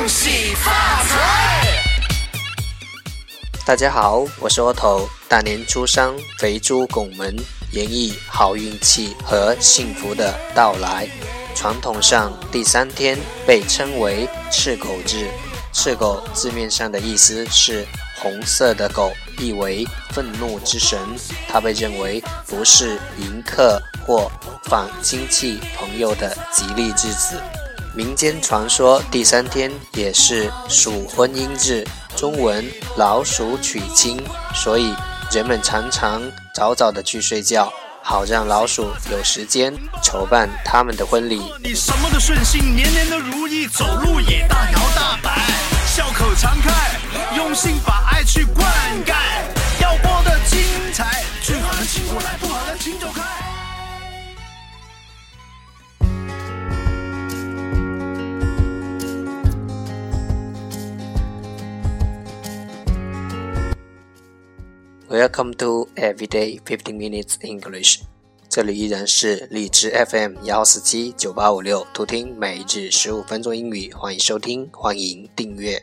恭喜发财！大家好，我是窝头。大年初三，肥猪拱门，演绎好运气和幸福的到来。传统上，第三天被称为赤狗日。赤狗字面上的意思是红色的狗，意为愤怒之神。它被认为不是迎客或访亲戚朋友的吉利之子。民间传说，第三天也是属婚姻日，中文老鼠娶亲，所以人们常常早早的去睡觉。好让老鼠有时间筹办他们的婚礼。你什么都顺心，年年都如意，走路也大摇大 Welcome to Everyday Fifteen Minutes English。这里依然是荔枝 FM 幺四七九八五六，图听每日十五分钟英语，欢迎收听，欢迎订阅。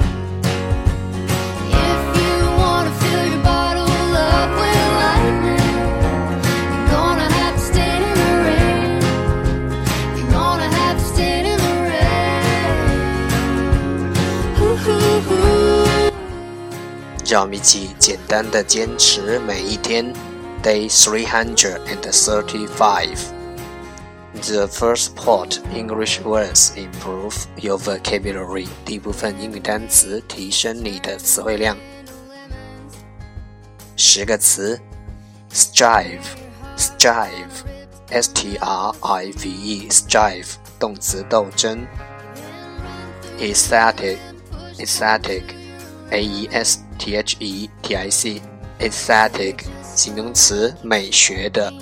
让我们一起简单的坚持每一天。Day three hundred and thirty-five. The first part English words improve your vocabulary. 第一部分英语单词提升你的词汇量。十个词：strive，strive，s t r i v e，strive，动词斗争。aesthetic，aesthetic，a e s t h e t i c，aesthetic，形容词，美学的。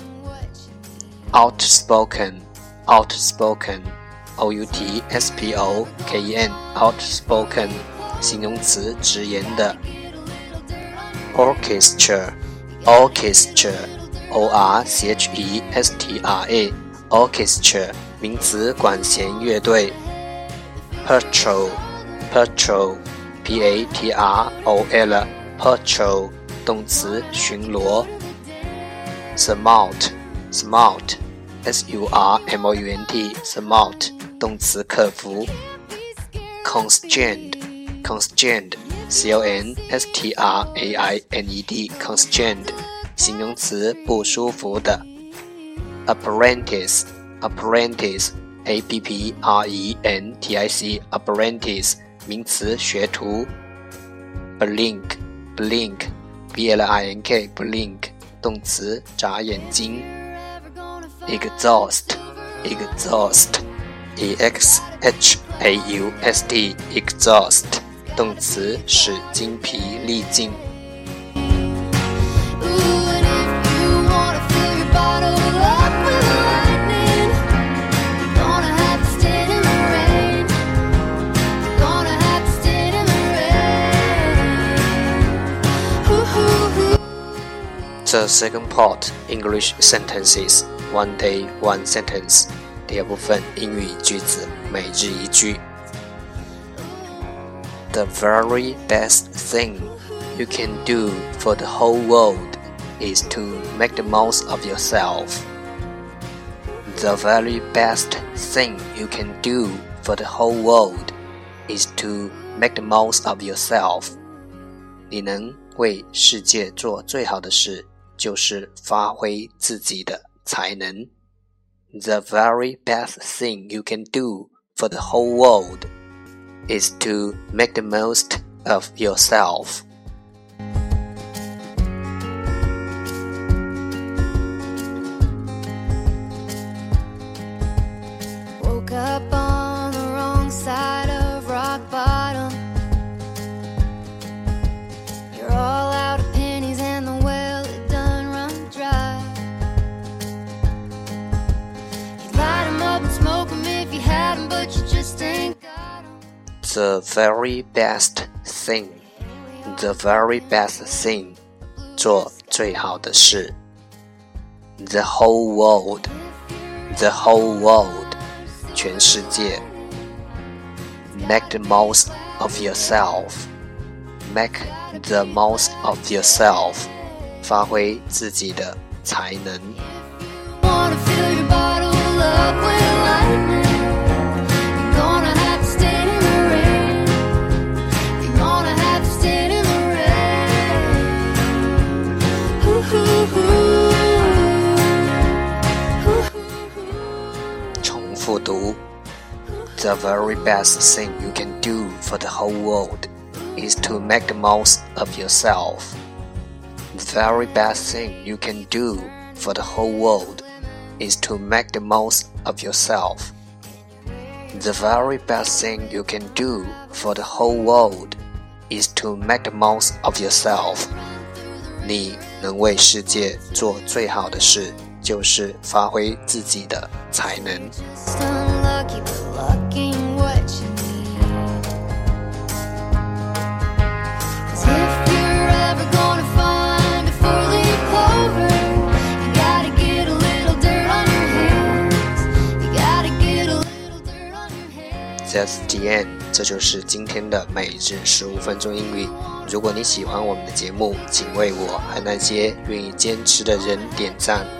outspoken，outspoken，o u t s p o k e n，outspoken，形容词，直言的。orchestra，orchestra，o r c h e s t r a，orchestra，名词，管弦乐队。 patrol，patrol，p a t r o l，patrol，动词，巡逻。smart，smart，s u r m o u n t，smart，动词，克服。constrained，constrained，c o n s t r a i n e d，constrained，形容词，不舒服的。apprentice，apprentice，a p p r e n t i c，apprentice， 名词，学徒。blink，blink，b l i n k，blink，动词，眨眼睛。exhaust，exhaust，e x h a u s t，exhaust，动词，使精疲力尽。The second part English sentences one day one sentence。第二部分英语句子每日一句。The very best thing you can do for the whole world is to make the most of yourself. The very best thing you can do for the whole world is to make the most of yourself. 你能为世界做最好的事， 就是发挥自己的才能。The very best thing you can do for the whole world is to make the most of yourself. The very best thing, the very best thing，做最好的事。The whole world, the whole world，全世界。Make the most of yourself, make the most of yourself，发挥自己的才能。 The very best thing you can do for the whole world is to make the most of yourself. The very best thing you can do for the whole world is to make the most of yourself. The very best thing you can do for the whole world is to make the most of yourself. 你能为世界做最好的事，就是发挥自己的才能。 you can say this end，这就是今天的每日十五分钟英语。如果你喜欢我们的节目请为我和那些愿意坚持的人点赞。